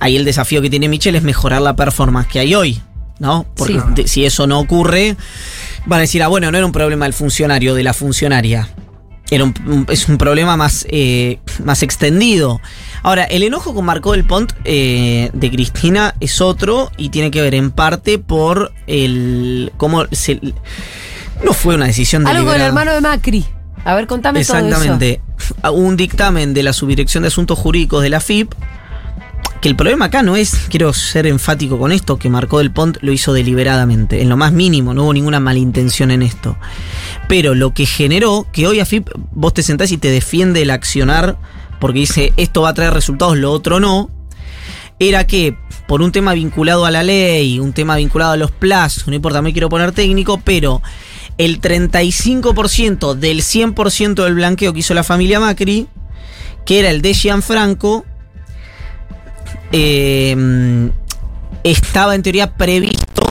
Ahí el desafío que tiene Michel es mejorar la performance que hay hoy, ¿no? Porque Sí. si eso no ocurre, van a decir, ah, bueno, no era un problema del funcionario, de la funcionaria. Era un- es un problema más, eh, más extendido. Ahora, el enojo con Marco del Pont eh, de Cristina es otro y tiene que ver en parte por el cómo se no fue una decisión Algo con el hermano de Macri. A ver, contame todo eso. Exactamente. [LAUGHS] Un dictamen de la Subdirección de Asuntos Jurídicos de la FIP. Que el problema acá no es, quiero ser enfático con esto, que Marcó del Pont lo hizo deliberadamente, en lo más mínimo, no hubo ninguna malintención en esto. Pero lo que generó que hoy AFIP vos te sentás y te defiende el accionar porque dice esto va a traer resultados, lo otro no, era que por un tema vinculado a la ley, un tema vinculado a los plazos, no importa, me quiero poner técnico, pero el 35% del 100% del blanqueo que hizo la familia Macri, que era el de Gianfranco, eh, estaba en teoría previsto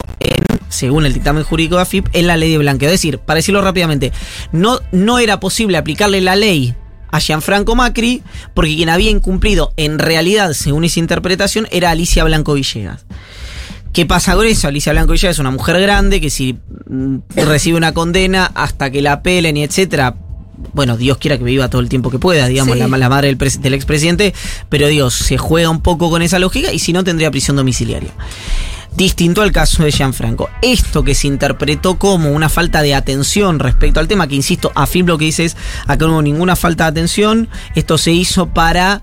según el dictamen jurídico de AFIP, en la ley de blanqueo. Es decir, para decirlo rápidamente, no, no era posible aplicarle la ley a Gianfranco Macri, porque quien había incumplido en realidad, según esa interpretación, era Alicia Blanco Villegas. ¿Qué pasa con eso? Alicia Blanco Villegas es una mujer grande que si mm, recibe una condena hasta que la apelen y etcétera, bueno, Dios quiera que viva todo el tiempo que pueda, digamos, Sí. la, la madre del, del expresidente, pero Dios se juega un poco con esa lógica y si no tendría prisión domiciliaria. Distinto al caso de Gianfranco. Esto que se interpretó como una falta de atención respecto al tema, que insisto, AFIP lo que dice es, acá no hubo ninguna falta de atención, esto se hizo para...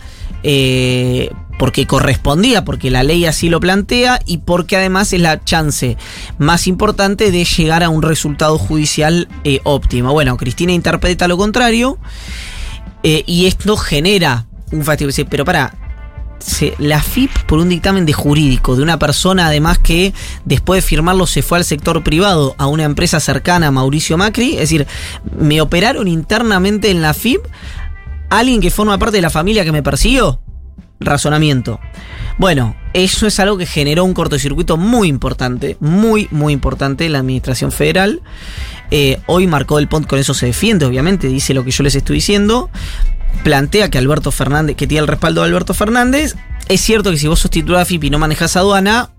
eh, porque correspondía, porque la ley así lo plantea y porque además es la chance más importante de llegar a un resultado judicial eh, óptimo. Bueno, Cristina interpreta lo contrario eh, y esto genera un fastidio. Pero para, la FIP por un dictamen de jurídico de una persona además que después de firmarlo se fue al sector privado a una empresa cercana a Mauricio Macri, es decir, me operaron internamente en la FIP alguien que forma parte de la familia que me persiguió. Razonamiento. Bueno, eso es algo que generó un cortocircuito muy importante, muy, muy importante en la administración federal. Eh, hoy Marcó del Pont con eso se defiende, obviamente, dice lo que yo les estoy diciendo. Plantea que Alberto Fernández, que tiene el respaldo de Alberto Fernández. Es cierto que si vos sos titular de FIP y no manejas aduana,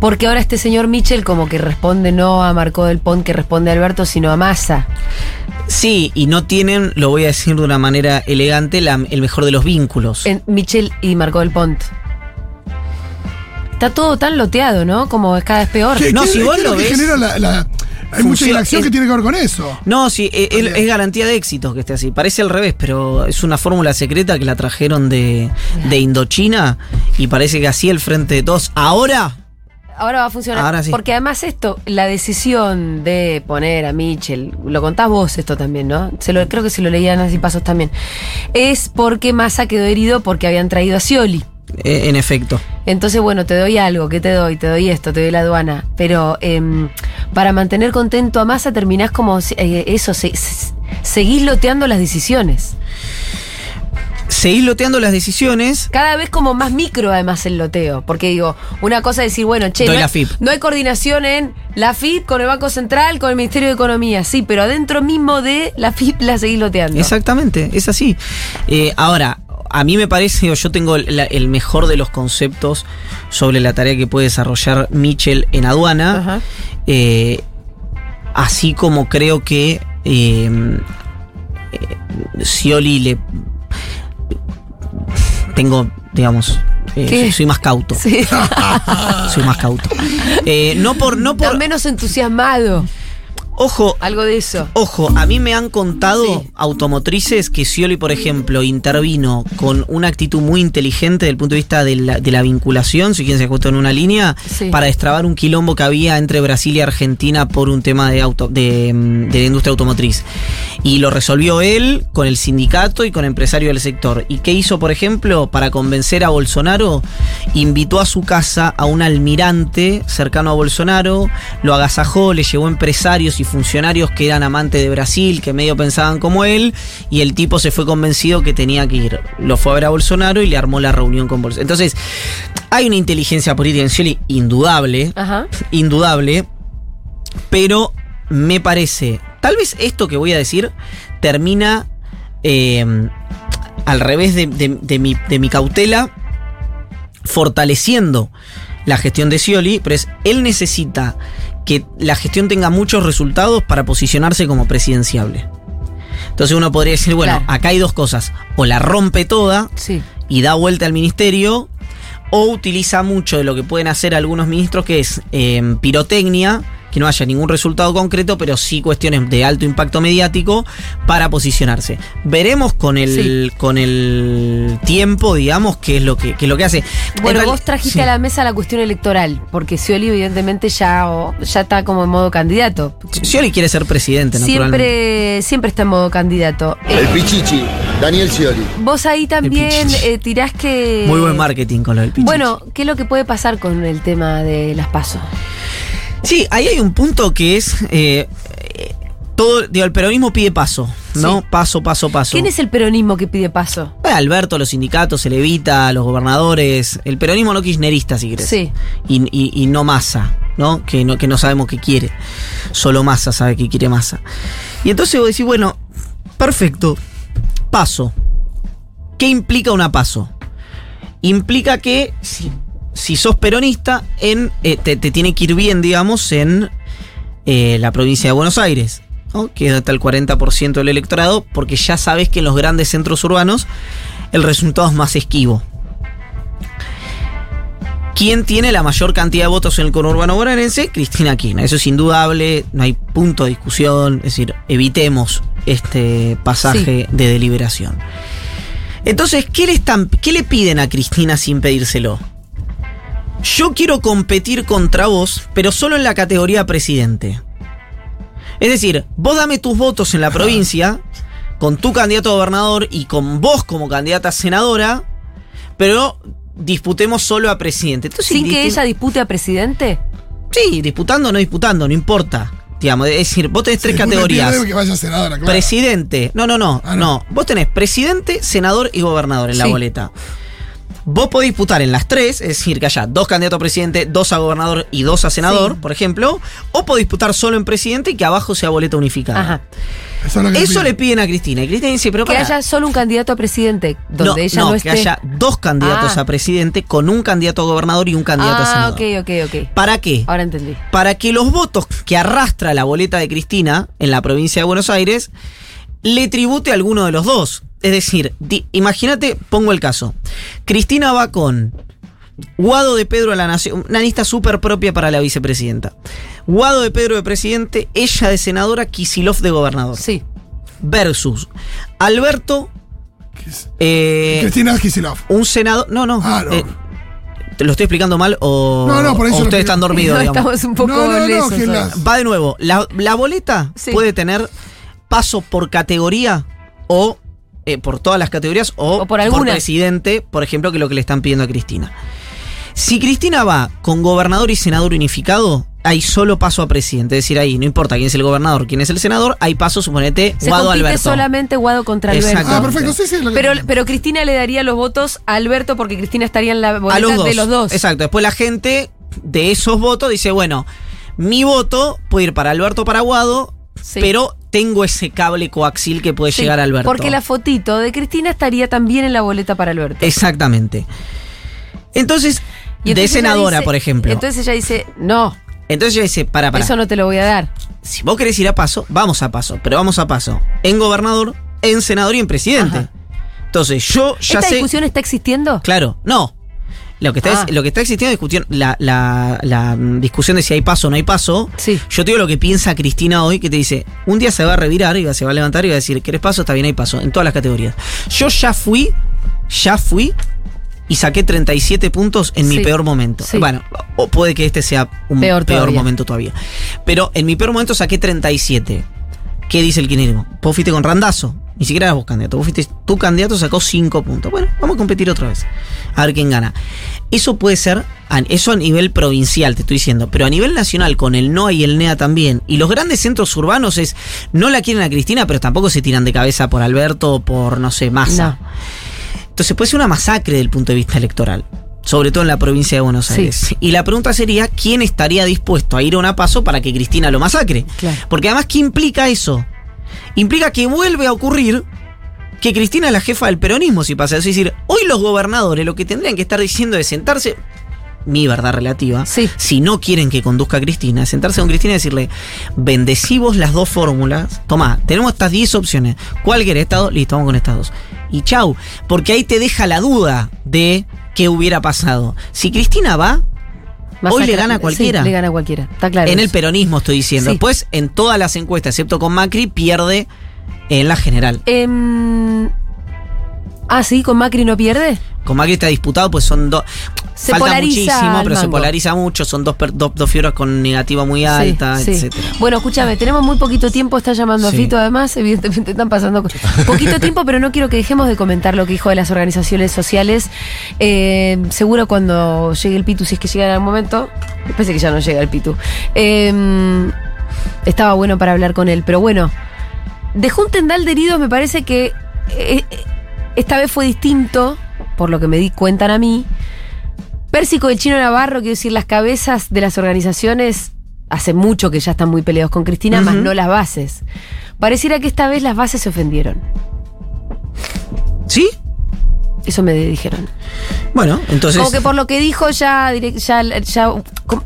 Porque ahora este señor Michel como que responde no a Marco del Pont, que responde a Alberto, sino a Massa. sí, y no tienen, lo voy a decir de una manera elegante, la- el mejor de los vínculos. En Michel y Marco del Pont. Está todo tan loteado, ¿no? Como es cada vez peor. ¿Qué, No, qué- si qué vos lo ves, genera la. la- hay mucha es- que tiene que ver con eso. No, sí, Bien. es garantía de éxitos que esté así. Parece al revés, pero es una fórmula secreta que la trajeron de, de Indochina y parece que así el frente de todos. Ahora, Ahora va a funcionar. Ahora sí. Porque además esto, la decisión de poner a Michel, lo contás vos esto también, ¿no? Se lo, creo que se lo leía Nancy Pasos también. Es porque Massa quedó herido porque habían traído a Scioli. eh, en efecto. Entonces, bueno, te doy algo, ¿qué te doy? Te doy esto, te doy la aduana. Pero em, para mantener contento a Massa terminás como eh, eso, se- se- seguís loteando las decisiones. Seguís loteando las decisiones. Cada vez como más micro además el loteo. Porque digo, una cosa es decir, bueno, che, no, la hay- FIP. no hay coordinación en la FIP con el Banco Central, con el Ministerio de Economía. Sí, pero adentro mismo de la FIP la seguís loteando. Exactamente, es así. Eh, ahora, a mí me parece, o yo tengo el, la- el mejor de los conceptos sobre la tarea que puede desarrollar Mitchell en aduana. Ajá. Eh, así como creo que eh, eh, Scioli le. Tengo, digamos. eh, soy, más cauto. Sí. [LAUGHS] Soy más cauto. Eh, no por. No Está por menos entusiasmado. Ojo, Algo de eso. Ojo, a mí me han contado Sí. automotrices que Scioli, por ejemplo, intervino con una actitud muy inteligente desde el punto de vista de la, de la vinculación, si quieren se ajustó en una línea, Sí. para destrabar un quilombo que había entre Brasil y Argentina por un tema de, auto, de, de la industria automotriz. Y lo resolvió él con el sindicato y con empresarios del sector. ¿Y qué hizo, por ejemplo, para convencer a Bolsonaro? Invitó a su casa a un almirante cercano a Bolsonaro, lo agasajó, le llevó empresarios y funcionarios que eran amantes de Brasil, que medio pensaban como él, y el tipo se fue convencido que tenía que ir. Lo fue a ver a Bolsonaro y le armó la reunión con Bolsonaro. Entonces, hay una inteligencia política en Scioli indudable, Ajá. indudable, pero me parece, tal vez esto que voy a decir termina eh, al revés de, de- de mi, de mi cautela, fortaleciendo la gestión de Scioli, pero es, él necesita que la gestión tenga muchos resultados para posicionarse como presidenciable. Entonces uno podría decir, bueno, Claro. acá hay dos cosas, o la rompe toda, Sí. y da vuelta al ministerio o utiliza mucho de lo que pueden hacer algunos ministros que es eh, pirotecnia que no haya ningún resultado concreto, pero sí cuestiones de alto impacto mediático para posicionarse. Veremos con el, con el tiempo, digamos, qué es lo que, qué es lo que hace. Bueno, En vos trajiste sí. a la mesa la cuestión electoral, porque Scioli evidentemente ya, ya está como en modo candidato. Scioli quiere ser presidente, naturalmente. Siempre, siempre está en modo candidato. Eh, El Pichichi, Daniel Scioli. vos ahí también eh, tirás que... Muy buen marketing con lo del Pichichi. Bueno, ¿qué es lo que puede pasar con el tema de las pasos? Sí, ahí hay un punto que es. eh, todo, digo, el peronismo pide paso, ¿no? Sí. Paso, paso, paso. ¿Quién es el peronismo que pide paso? Alberto, los sindicatos, el Evita, los gobernadores, el peronismo no kirchnerista, si querés. Sí. Y, y- y no masa, ¿no? Que, ¿no? que no sabemos qué quiere. Solo masa sabe que quiere masa. Y entonces vos decís, bueno, perfecto. Paso. ¿Qué implica una paso? Implica que si, si sos peronista, en, eh, te, te tiene que ir bien, digamos, en eh, la provincia de Buenos Aires. ¿no? que es hasta el 40% del electorado, porque ya sabes que en los grandes centros urbanos el resultado es más esquivo. ¿Quién tiene la mayor cantidad de votos en el conurbano bonaerense? Cristina Kirchner. Eso es indudable, no hay punto de discusión. Es decir, evitemos este pasaje de deliberación. Entonces, ¿qué le, están, ¿qué le piden a Cristina sin pedírselo? Yo quiero competir contra vos, pero solo en la categoría presidente. Es decir, vos dame tus votos en la [LAUGHS] provincia, con tu candidato a gobernador y con vos como candidata a senadora, pero disputemos solo a presidente. Entonces, ¿Sin que ella dispute a presidente? Sí, disputando o no disputando, no importa. Digamos, es decir, vos tenés tres categorías. primero Que vaya senadora, claro. Presidente. No, no, no, Ah, no. no. Vos tenés presidente, senador y gobernador en la boleta. Vos podés disputar en las tres, es decir, que haya dos candidatos a presidente, dos a gobernador y dos a senador, Sí. por ejemplo. O podés disputar solo en presidente y que abajo sea boleta unificada. Ajá. Eso es Eso le piden a Cristina. Y Cristina dice, pero Que haya solo un candidato a presidente, donde no, ella no, no, que haya dos candidatos Ah. a presidente con un candidato a gobernador y un candidato a ah, senador. ok, ok, ok. ¿Para qué? Ahora entendí. para que los votos que arrastra la boleta de Cristina en la provincia de Buenos Aires le tribute a alguno de los dos. Es decir, di- imagínate, pongo el caso. Cristina va con Guado de Pedro a la Nación, una lista súper propia para la vicepresidenta. Guado de Pedro de presidente, ella de senadora, Kisilov de gobernador. Sí. Versus Alberto, eh, Cristina Kisilov. un senador. No, no. Ah, no. eh, ¿Te lo estoy explicando mal o, No, no, por eso o ustedes están dormidos, [LAUGHS] No, digamos? estamos un poco No, no, no, lesos Va de nuevo. La, la boleta Sí. puede tener paso por categoría o eh, por todas las categorías o, O por alguna. presidente, por ejemplo, que es lo que le están pidiendo a Cristina. Si Cristina va con gobernador y senador unificado, hay solo paso a presidente. Es decir, ahí no importa quién es el gobernador, quién es el senador, hay paso, suponete, Se Guado compite Alberto. solamente Guado contra Alberto. Exacto. Ah, perfecto, sí, sí. lo que- Pero, pero Cristina le daría los votos a Alberto porque Cristina estaría en la boleta a los dos. de los dos. Exacto. Después la gente de esos votos dice, bueno, mi voto puede ir para Alberto Paraguado, Sí. pero tengo ese cable coaxil que puede Sí, llegar a Alberto. Porque la fotito de Cristina estaría también en la boleta para Alberto. Exactamente. Entonces, Y de entonces ella senadora, dice- por ejemplo. Entonces ella dice, no, Entonces ella dice, para, para. eso no te lo voy a dar. Si vos querés ir a paso, vamos a paso, pero vamos a paso. En gobernador, en senador y en presidente. Ajá. Entonces, yo ya ¿Esta sé. discusión está existiendo? Claro, no. Lo que está, Ah. lo que está existiendo es discusión, la, la- la, discusión de si hay paso o no hay paso. Sí. Yo te digo lo que piensa Cristina hoy, que te dice, un día se va a revirar y va- se va a levantar y va a decir, ¿querés paso? Está bien, hay paso, en todas las categorías. Yo ya fui, ya fui y saqué 37 puntos en mi peor momento. Sí. Bueno, o puede que este sea un Peor peor, todavía. momento todavía. Pero en mi peor momento saqué 37. ¿Qué dice el kirchnerismo? Vos fuiste con Randazo. Ni siquiera eras vos candidato. Vos fuiste, tu candidato sacó 5 puntos. Bueno, vamos a competir otra vez. A ver quién gana. Eso puede ser, eso a nivel provincial, te estoy diciendo. Pero a nivel nacional, con el NOA y el NEA también. Y los grandes centros urbanos es, no la quieren a Cristina, pero tampoco se tiran de cabeza por Alberto o por, no sé, Massa. No. Entonces puede ser una masacre desde el punto de vista electoral. Sobre todo en la provincia de Buenos Sí. Aires. Y la pregunta sería, ¿quién estaría dispuesto a ir a una paso para que Cristina lo masacre? Claro. Porque además, ¿qué implica eso? Implica que vuelve a ocurrir que Cristina es la jefa del peronismo, si pasa eso. Es decir, hoy los gobernadores lo que tendrían que estar diciendo es sentarse, mi verdad relativa, Sí. si no quieren que conduzca a Cristina, sentarse con Cristina y decirle, bendecimos las dos fórmulas, toma, tenemos estas 10 opciones, ¿cuál querés? Estado, listo, vamos con estas dos. Y chau, porque ahí te deja la duda de qué hubiera pasado. Si Cristina va, Hoy le gana a Sí, cualquiera. le gana a cualquiera. Está claro. en el peronismo estoy diciendo. Sí. Después, en todas las encuestas, excepto con Macri, pierde en la general. Em, ah, sí, con Macri no pierde. Con Macri está disputado, pues son dos. Se Falta muchísimo, pero se polariza mucho. Son dos, dos, dos figuras con negativa muy alta, Sí, sí. Bueno, escúchame, tenemos muy poquito tiempo, está llamando Sí. a Fito además, evidentemente están pasando poquito tiempo, pero no quiero que dejemos de comentar lo que dijo de las organizaciones sociales. Eh, seguro cuando llegue el Pitu, si es que llega en algún momento, me parece que ya no llega el Pitu. Eh, estaba bueno para hablar con él, pero bueno, dejó un tendal de heridos, me parece que eh, esta vez fue distinto, por lo que me di cuenta a mí. Pérsico y el Chino Navarro, quiero decir, las cabezas de las organizaciones hace mucho que ya están muy peleados con Cristina, más no las bases. Pareciera que esta vez las bases se ofendieron. ¿Sí? Eso me dijeron. Bueno, entonces. Como que por lo que dijo ya, ya, ya,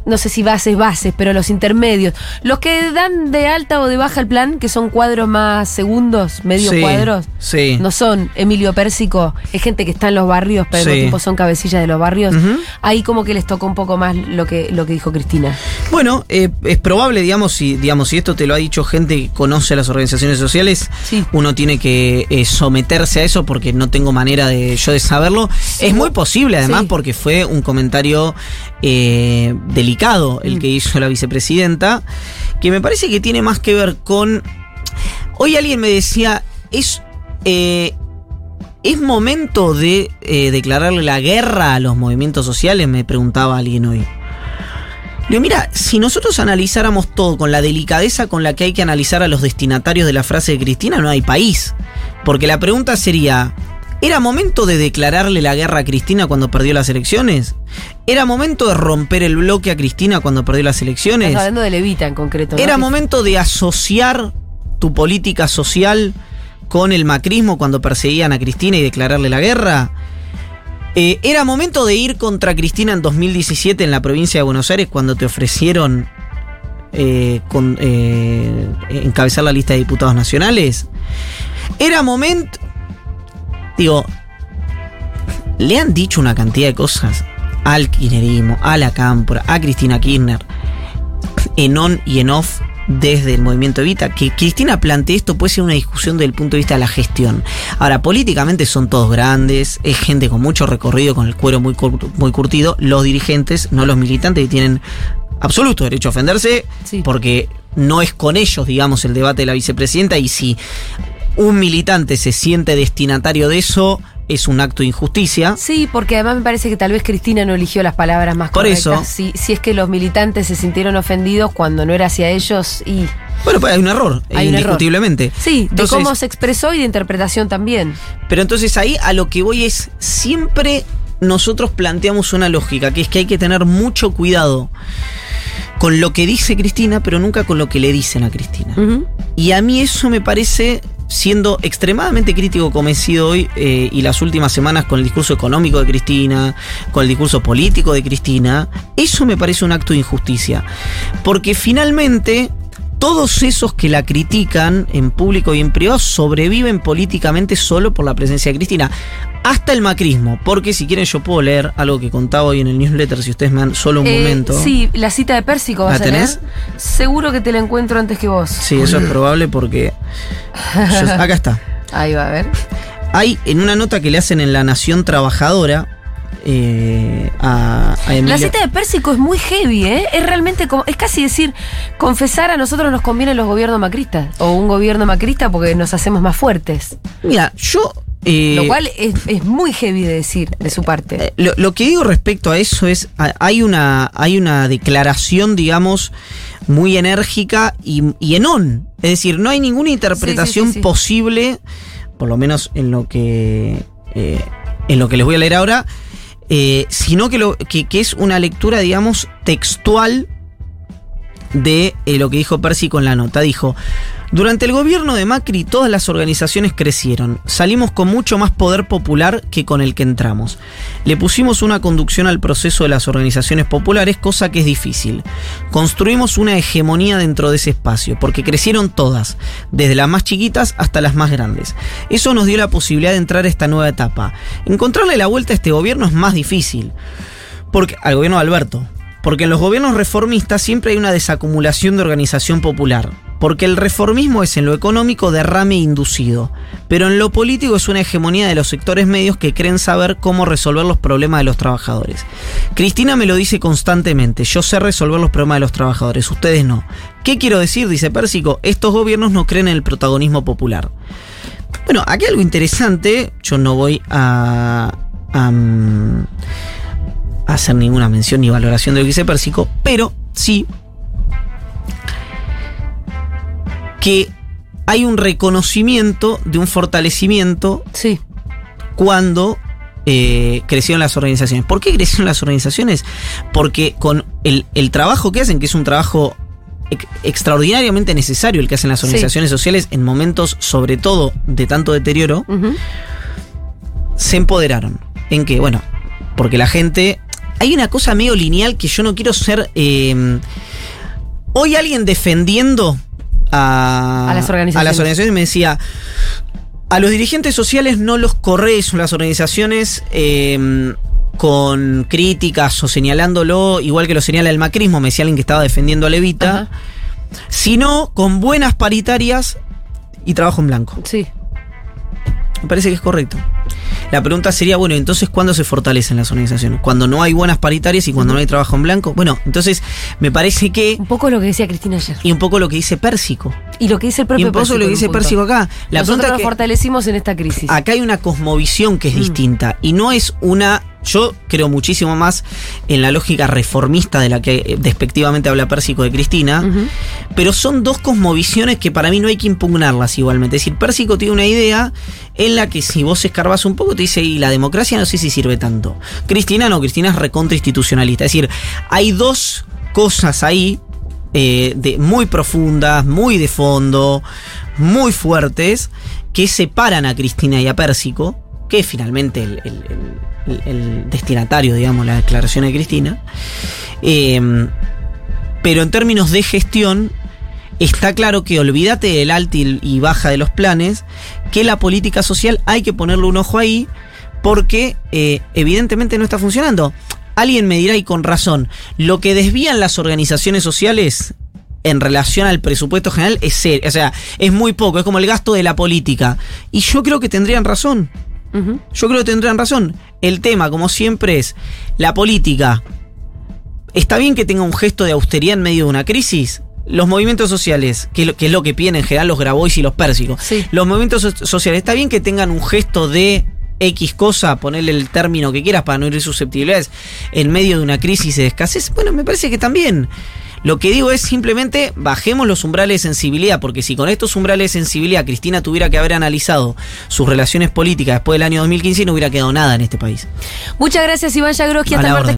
no sé si bases, bases, pero los intermedios. Los que dan de alta o de baja el plan, que son cuadros más segundos, medio Sí, cuadros, Sí. no son Emilio Pérsico, es gente que está en los barrios, pero Sí. tiempo son cabecillas de los barrios. Ahí como que les tocó un poco más lo que, lo que dijo Cristina. Bueno, eh, es probable, digamos, si, digamos, si esto te lo ha dicho gente que conoce a las organizaciones sociales, uno tiene que eh, someterse a eso porque no tengo manera de yo de saberlo. Es muy posible, además, Sí. porque fue un comentario eh, delicado el Mm. que hizo la vicepresidenta, que me parece que tiene más que ver con. Hoy alguien me decía, es. eh, ¿Es momento de eh, declararle la guerra a los movimientos sociales? Me preguntaba alguien hoy. Digo, mira, si nosotros analizáramos todo con la delicadeza con la que hay que analizar a los destinatarios de la frase de Cristina, no hay país. Porque la pregunta sería, ¿era momento de declararle la guerra a Cristina cuando perdió las elecciones? ¿Era momento de romper el bloque a Cristina cuando perdió las elecciones? Estás hablando de Levita en concreto. ¿no? ¿Era momento de asociar tu política social con el macrismo cuando perseguían a Cristina y declararle la guerra? Eh, ¿Era momento de ir contra Cristina en 2017 en la provincia de Buenos Aires cuando te ofrecieron eh, con- eh, encabezar la lista de diputados nacionales? ¿Era momento... Digo, le han dicho una cantidad de cosas al kirchnerismo, a la Cámpora, a Cristina Kirchner, en on y en off desde el movimiento Evita, que Cristina plantee esto puede ser una discusión desde el punto de vista de la gestión. Ahora, políticamente son todos grandes, es gente con mucho recorrido, con el cuero muy, cur- muy curtido, los dirigentes, no los militantes, que tienen absoluto derecho a ofenderse, Sí. porque no es con ellos, digamos, el debate de la vicepresidenta, y si un militante se siente destinatario de eso, es un acto de injusticia. Sí, porque además me parece que tal vez Cristina no eligió las palabras más Por correctas. eso. Si, si es que los militantes se sintieron ofendidos cuando no era hacia ellos y... Bueno, pues hay un error, Hay un error. indiscutiblemente. Sí, de cómo se expresó y de interpretación también. Pero entonces ahí a lo que voy es, siempre nosotros planteamos una lógica, que es que hay que tener mucho cuidado con lo que dice Cristina, pero nunca con lo que le dicen a Cristina. Y a mí eso me parece, siendo extremadamente crítico como he sido hoy eh, y las últimas semanas con el discurso económico de Cristina, con el discurso político de Cristina, eso me parece un acto de injusticia. Porque finalmente todos esos que la critican en público y en privado sobreviven políticamente solo por la presencia de Cristina. Hasta el macrismo, porque si quieren yo puedo leer algo que contaba hoy en el newsletter, si ustedes me dan solo un Eh, momento. Sí, la cita de Pérsico vas ¿La a leer. tenés? Seguro que te la encuentro antes que vos. Sí, eso es probable porque... yo- acá está. [LAUGHS] Ahí va, a ver. Hay en una nota que le hacen en La Nación Trabajadora eh, a, a Emilia- La cita de Pérsico es muy heavy, ¿eh? Es realmente como, es casi decir, confesar a nosotros nos conviene los gobiernos macristas. O un gobierno macrista porque nos hacemos más fuertes. Mira, yo... eh, Lo cual es, es muy heavy de decir de su parte. Eh, Lo, lo que digo respecto a eso es, hay una, hay una declaración, digamos, muy enérgica y, y en on. Es decir, no hay ninguna interpretación sí, sí. posible, por lo menos en lo que, eh, en lo que les voy a leer ahora, eh, sino que, lo, que, es una lectura, digamos, textual de eh, lo que dijo Percy con la nota. Dijo, durante el gobierno de Macri todas las organizaciones crecieron. Salimos con mucho más poder popular que con el que entramos. Le pusimos una conducción al proceso de las organizaciones populares, cosa que es difícil. Construimos una hegemonía dentro de ese espacio, porque crecieron todas, desde las más chiquitas hasta las más grandes. Eso nos dio la posibilidad de entrar a esta nueva etapa. Encontrarle la vuelta a este gobierno es más difícil. Porque, al gobierno de Alberto. Porque en los gobiernos reformistas siempre hay una desacumulación de organización popular. Porque el reformismo es en lo económico derrame inducido. Pero en lo político es una hegemonía de los sectores medios que creen saber cómo resolver los problemas de los trabajadores. Cristina me lo dice constantemente. Yo sé resolver los problemas de los trabajadores, ustedes no. ¿Qué quiero decir? Dice Pérsico. Estos gobiernos no creen en el protagonismo popular. Bueno, aquí algo interesante. Yo no voy a. a, mm, hacer ninguna mención ni valoración de lo que dice Pérsico, pero sí que hay un reconocimiento de un fortalecimiento Sí. cuando eh, crecieron las organizaciones. ¿Por qué crecieron las organizaciones? Porque con el, el trabajo que hacen, que es un trabajo ex- extraordinariamente necesario el que hacen las Sí. organizaciones sociales en momentos sobre todo de tanto deterioro, se empoderaron. ¿En qué? Bueno, porque la gente. Hay una cosa medio lineal que yo no quiero ser. eh, hoy alguien defendiendo a, A las organizaciones. a las organizaciones me decía. A los dirigentes sociales no los corres las organizaciones eh, con críticas o señalándolo, igual que lo señala el macrismo, me decía alguien que estaba defendiendo a Levita, sino con buenas paritarias y trabajo en blanco. Sí. Me parece que es correcto. La pregunta sería, bueno, entonces, ¿cuándo se fortalecen las organizaciones? ¿Cuando no hay buenas paritarias y cuando no hay trabajo en blanco? Bueno, entonces me parece que... Un poco lo que decía Cristina ayer. Y un poco lo que dice Pérsico. Y lo que dice el Y propio un poco Pérsico lo que dice. Pérsico acá. La Nosotros nos fortalecimos en esta crisis. acá hay una cosmovisión que es distinta y no es una... Yo creo muchísimo más en la lógica reformista de la que eh, despectivamente habla Pérsico de Cristina, pero son dos cosmovisiones que para mí no hay que impugnarlas igualmente. Es decir, Pérsico tiene una idea en la que si vos escarbas un poco te dice, y la democracia no sé si sirve tanto. Cristina no, Cristina es recontra institucionalista. Es decir, hay dos cosas ahí eh, de, muy profundas, muy de fondo, muy fuertes, que separan a Cristina y a Pérsico, que es finalmente el, destinatario, digamos, la declaración de Cristina. Eh, pero en términos de gestión, está claro que olvídate del alta y baja de los planes, que la política social hay que ponerle un ojo ahí, porque eh, evidentemente no está funcionando. Alguien me dirá, y con razón, lo que desvían las organizaciones sociales en relación al presupuesto general es ser, o sea, es muy poco, es como el gasto de la política. Y yo creo que tendrían razón. Yo creo que tendrán razón. El tema, como siempre, es la política. ¿Está bien que tenga un gesto de austeridad en medio de una crisis? Los movimientos sociales, que es lo que, es lo que piden en general los Grabois y los Pérsicos. Sí. Los movimientos so- sociales, ¿está bien que tengan un gesto de X cosa, ponerle el término que quieras para no herir susceptibilidades, en medio de una crisis de escasez? Bueno, me parece que también. Lo que digo es simplemente bajemos los umbrales de sensibilidad, porque si con estos umbrales de sensibilidad Cristina tuviera que haber analizado sus relaciones políticas después del año 2015, no hubiera quedado nada en este país. Muchas gracias, Iván Yagroski. Hasta martes.